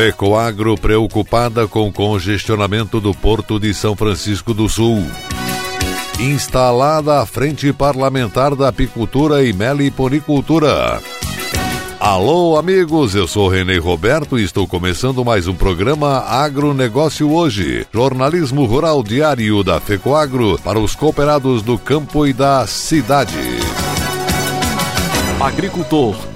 Ecoagro preocupada com congestionamento do Porto de São Francisco do Sul. Instalada a Frente Parlamentar da Apicultura e Meliponicultura. Alô, amigos, eu sou Renê Roberto e estou começando mais um programa Agronegócio Hoje, jornalismo rural diário da FECOAGRO para os cooperados do campo e da cidade. Agricultor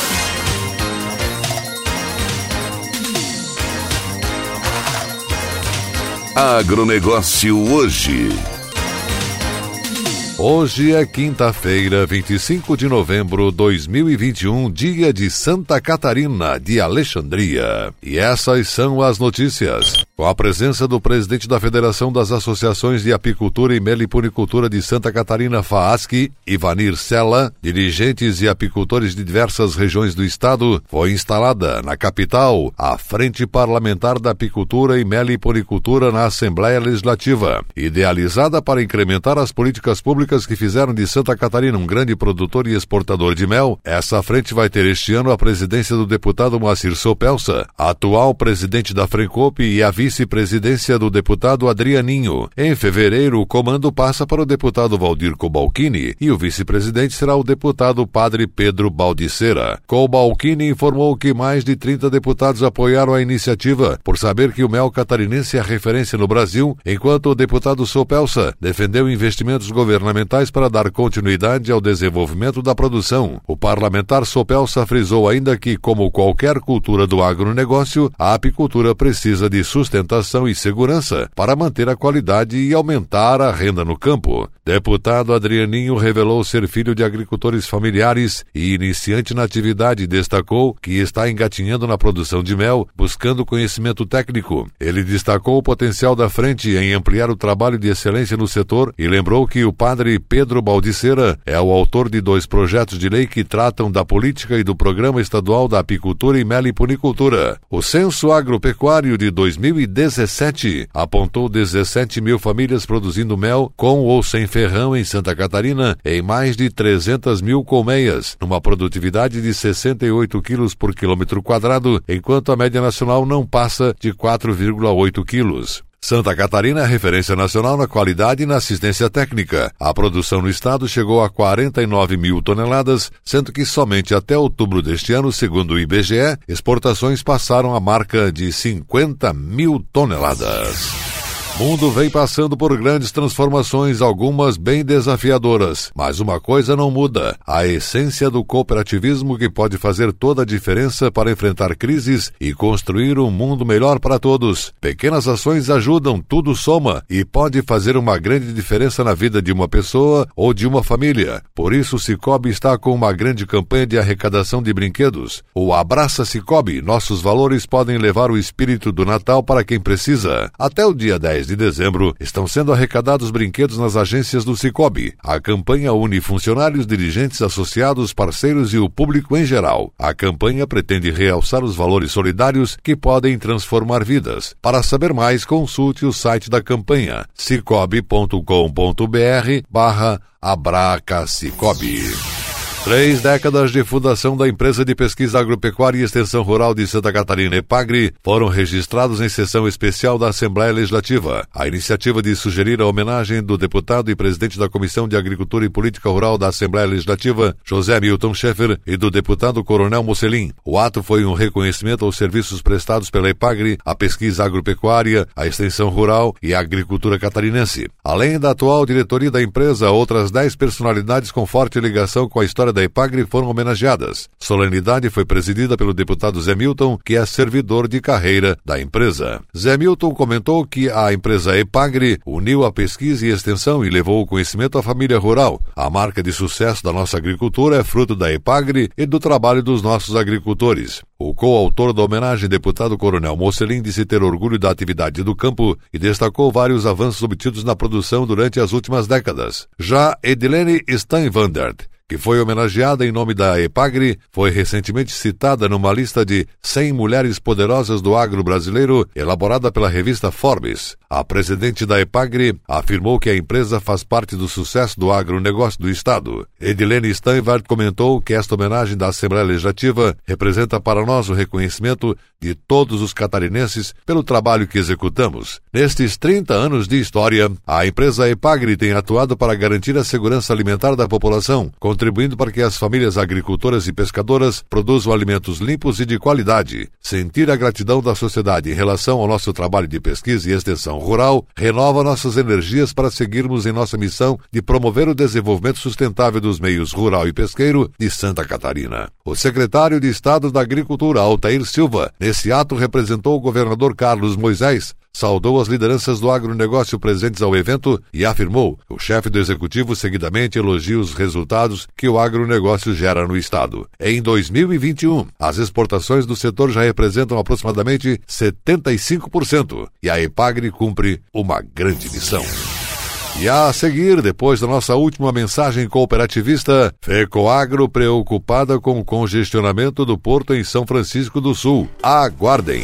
Agronegócio hoje. Hoje é quinta-feira, 25 de novembro de 2021, dia de Santa Catarina de Alexandria. E essas são as notícias. Com a presença do presidente da Federação das Associações de Apicultura e Meliponicultura de Santa Catarina, FAASC, Ivanir Sela, dirigentes e apicultores de diversas regiões do estado, foi instalada na capital a Frente Parlamentar da Apicultura e Meliponicultura na Assembleia Legislativa, idealizada para incrementar as políticas públicas que fizeram de Santa Catarina um grande produtor e exportador de mel, essa frente vai ter este ano a presidência do deputado Moacir Sopelsa, atual presidente da Frencope e a vice-presidência do deputado Adrianinho. Em fevereiro, o comando passa para o deputado Valdir Cobalcini e o vice-presidente será o deputado Padre Pedro Baldiceira. Cobalcini informou que mais de 30 deputados apoiaram a iniciativa por saber que o mel catarinense é referência no Brasil, enquanto o deputado Sopelsa defendeu investimentos governamentais fundamentais para dar continuidade ao desenvolvimento da produção. O parlamentar Sopelsa frisou ainda que, como qualquer cultura do agronegócio, a apicultura precisa de sustentação e segurança para manter a qualidade e aumentar a renda no campo. Deputado Adrianinho revelou ser filho de agricultores familiares e iniciante na atividade destacou que está engatinhando na produção de mel, buscando conhecimento técnico. Ele destacou o potencial da frente em ampliar o trabalho de excelência no setor e lembrou que o padre Pedro Baldiceira é o autor de dois projetos de lei que tratam da política e do Programa Estadual da Apicultura e Meliponicultura. O Censo Agropecuário de 2017 apontou 17 mil famílias produzindo mel com ou sem ferrão em Santa Catarina em mais de 300 mil colmeias, numa produtividade de 68 quilos por quilômetro quadrado, enquanto a média nacional não passa de 4,8 quilos. Santa Catarina é referência nacional na qualidade e na assistência técnica. A produção no estado chegou a 49 mil toneladas, sendo que somente até outubro deste ano, segundo o IBGE, exportações passaram a marca de 50 mil toneladas. O mundo vem passando por grandes transformações, algumas bem desafiadoras. Mas uma coisa não muda: a essência do cooperativismo que pode fazer toda a diferença para enfrentar crises e construir um mundo melhor para todos. Pequenas ações ajudam, tudo soma e pode fazer uma grande diferença na vida de uma pessoa ou de uma família. Por isso, o Cicobi está com uma grande campanha de arrecadação de brinquedos. O Abraça Cicobi, nossos valores podem levar o espírito do Natal para quem precisa. Até o dia 10 de dezembro, estão sendo arrecadados brinquedos nas agências do Cicobi. A campanha une funcionários, dirigentes, associados, parceiros e o público em geral. A campanha pretende realçar os valores solidários que podem transformar vidas. Para saber mais, consulte o site da campanha cicobi.com.br barra Abraca Cicobi. Três décadas de fundação da empresa de pesquisa agropecuária e extensão rural de Santa Catarina, EPAGRE, foram registrados em sessão especial da Assembleia Legislativa. A iniciativa de sugerir a homenagem do deputado e presidente da Comissão de Agricultura e Política Rural da Assembleia Legislativa, José Milton Schaeffer, e do deputado Coronel Mocelin. O ato foi um reconhecimento aos serviços prestados pela EPAGRE, a pesquisa agropecuária, a extensão rural e a agricultura catarinense. Além da atual diretoria da empresa, outras dez personalidades com forte ligação com a história da Epagre foram homenageadas. Solenidade foi presidida pelo deputado Zé Milton, que é servidor de carreira da empresa. Zé Milton comentou que a empresa Epagre uniu a pesquisa e extensão e levou o conhecimento à família rural. A marca de sucesso da nossa agricultura é fruto da Epagre e do trabalho dos nossos agricultores. O coautor da homenagem, deputado Coronel Mocelin, disse ter orgulho da atividade do campo e destacou vários avanços obtidos na produção durante as últimas décadas. Já Edilene Steinwandert, que foi homenageada em nome da EPAGRE, foi recentemente citada numa lista de 100 mulheres poderosas do agro brasileiro, elaborada pela revista Forbes. A presidente da EPAGRE afirmou que a empresa faz parte do sucesso do agronegócio do Estado. Edilene Steinwart comentou que esta homenagem da Assembleia Legislativa representa para nós o reconhecimento de todos os catarinenses pelo trabalho que executamos. Nestes 30 anos de história, a empresa EPAGRE tem atuado para garantir a segurança alimentar da população, contribuindo para que as famílias agricultoras e pescadoras produzam alimentos limpos e de qualidade. Sentir a gratidão da sociedade em relação ao nosso trabalho de pesquisa e extensão rural renova nossas energias para seguirmos em nossa missão de promover o desenvolvimento sustentável dos meios rural e pesqueiro de Santa Catarina. O secretário de Estado da Agricultura, Altair Silva, nesse ato representou o governador Carlos Moisés, saudou as lideranças do agronegócio presentes ao evento e afirmou o chefe do executivo seguidamente elogia os resultados que o agronegócio gera no estado. Em 2021, as exportações do setor já representam aproximadamente 75% e a Epagre cumpre uma grande missão. E a seguir, depois da nossa última mensagem cooperativista, Fecoagro preocupada com o congestionamento do porto em São Francisco do Sul. Aguardem.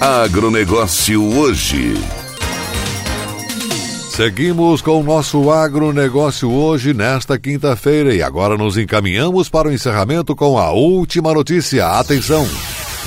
Agronegócio hoje. Seguimos com o nosso agronegócio hoje, nesta quinta-feira, e agora nos encaminhamos para o encerramento com a última notícia. Atenção!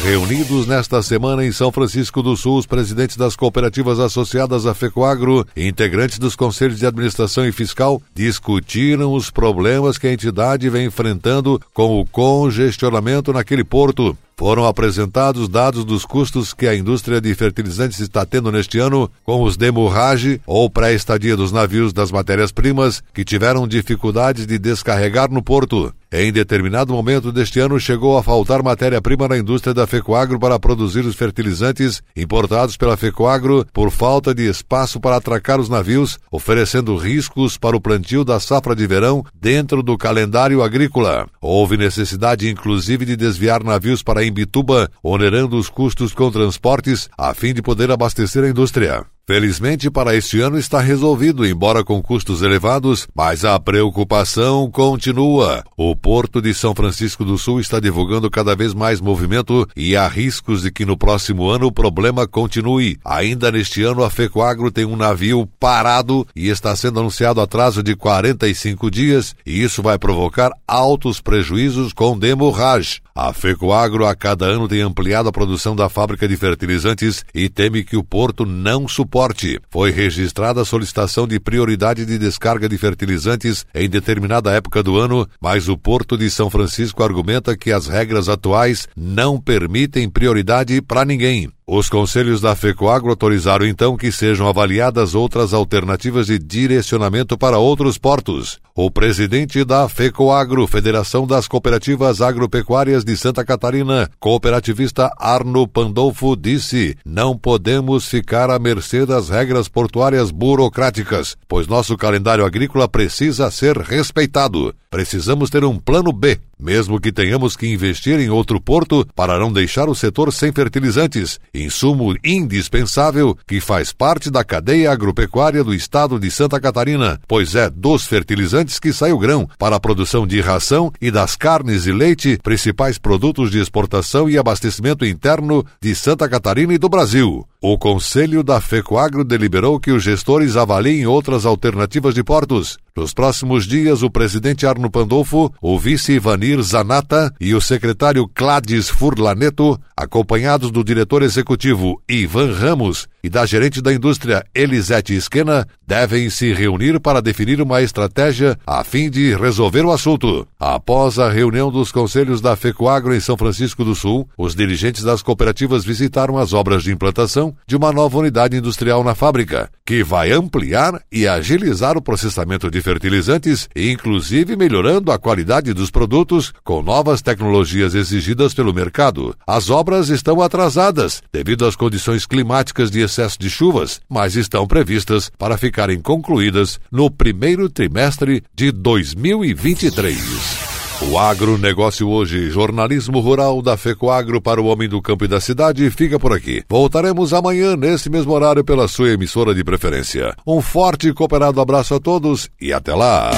Reunidos nesta semana em São Francisco do Sul, os presidentes das cooperativas associadas à FECOAGRO e integrantes dos conselhos de administração e fiscal discutiram os problemas que a entidade vem enfrentando com o congestionamento naquele porto. Foram apresentados dados dos custos que a indústria de fertilizantes está tendo neste ano com os demurrage ou pré-estadia dos navios das matérias-primas que tiveram dificuldades de descarregar no porto. Em determinado momento deste ano, chegou a faltar matéria-prima na indústria da Fecoagro para produzir os fertilizantes importados pela Fecoagro por falta de espaço para atracar os navios, oferecendo riscos para o plantio da safra de verão dentro do calendário agrícola. Houve necessidade, inclusive, de desviar navios para Imbituba, onerando os custos com transportes a fim de poder abastecer a indústria. Felizmente para este ano está resolvido, embora com custos elevados, mas a preocupação continua. O Porto de São Francisco do Sul está divulgando cada vez mais movimento e há riscos de que no próximo ano o problema continue. Ainda neste ano, a Fecoagro tem um navio parado e está sendo anunciado atraso de 45 dias, e isso vai provocar altos prejuízos com demorrage. A Fecoagro a cada ano tem ampliado a produção da fábrica de fertilizantes e teme que o porto não suporte porte. Foi registrada a solicitação de prioridade de descarga de fertilizantes em determinada época do ano, mas o Porto de São Francisco argumenta que as regras atuais não permitem prioridade para ninguém. Os conselhos da FECOAGro autorizaram então que sejam avaliadas outras alternativas de direcionamento para outros portos. O presidente da FECOAGro, Federação das Cooperativas Agropecuárias de Santa Catarina, cooperativista Arno Pandolfo, disse: Não podemos ficar à mercê das regras portuárias burocráticas, pois nosso calendário agrícola precisa ser respeitado. Precisamos ter um plano B, mesmo que tenhamos que investir em outro porto para não deixar o setor sem fertilizantes, insumo indispensável que faz parte da cadeia agropecuária do estado de Santa Catarina, pois é dos fertilizantes que sai o grão para a produção de ração e das carnes e leite, principais produtos de exportação e abastecimento interno de Santa Catarina e do Brasil. O Conselho da FECOAGRO deliberou que os gestores avaliem outras alternativas de portos. Nos próximos dias, o presidente Arno Pandolfo, o vice Ivanir Zanata e o secretário Cladis Furlaneto, acompanhados do diretor executivo Ivan Ramos e da gerente da indústria Elisete Esquena, devem se reunir para definir uma estratégia a fim de resolver o assunto. Após a reunião dos conselhos da FECOAGRO em São Francisco do Sul, os dirigentes das cooperativas visitaram as obras de implantação de uma nova unidade industrial na fábrica, que vai ampliar e agilizar o processamento de fertilizantes, inclusive melhorando a qualidade dos produtos com novas tecnologias exigidas pelo mercado. As obras estão atrasadas devido às condições climáticas de excesso de chuvas, mas estão previstas para ficarem concluídas no primeiro trimestre de 2023. O agronegócio hoje, jornalismo rural da FECOAGro para o homem do campo e da cidade, fica por aqui. Voltaremos amanhã, nesse mesmo horário, pela sua emissora de preferência. Um forte e cooperado abraço a todos e até lá!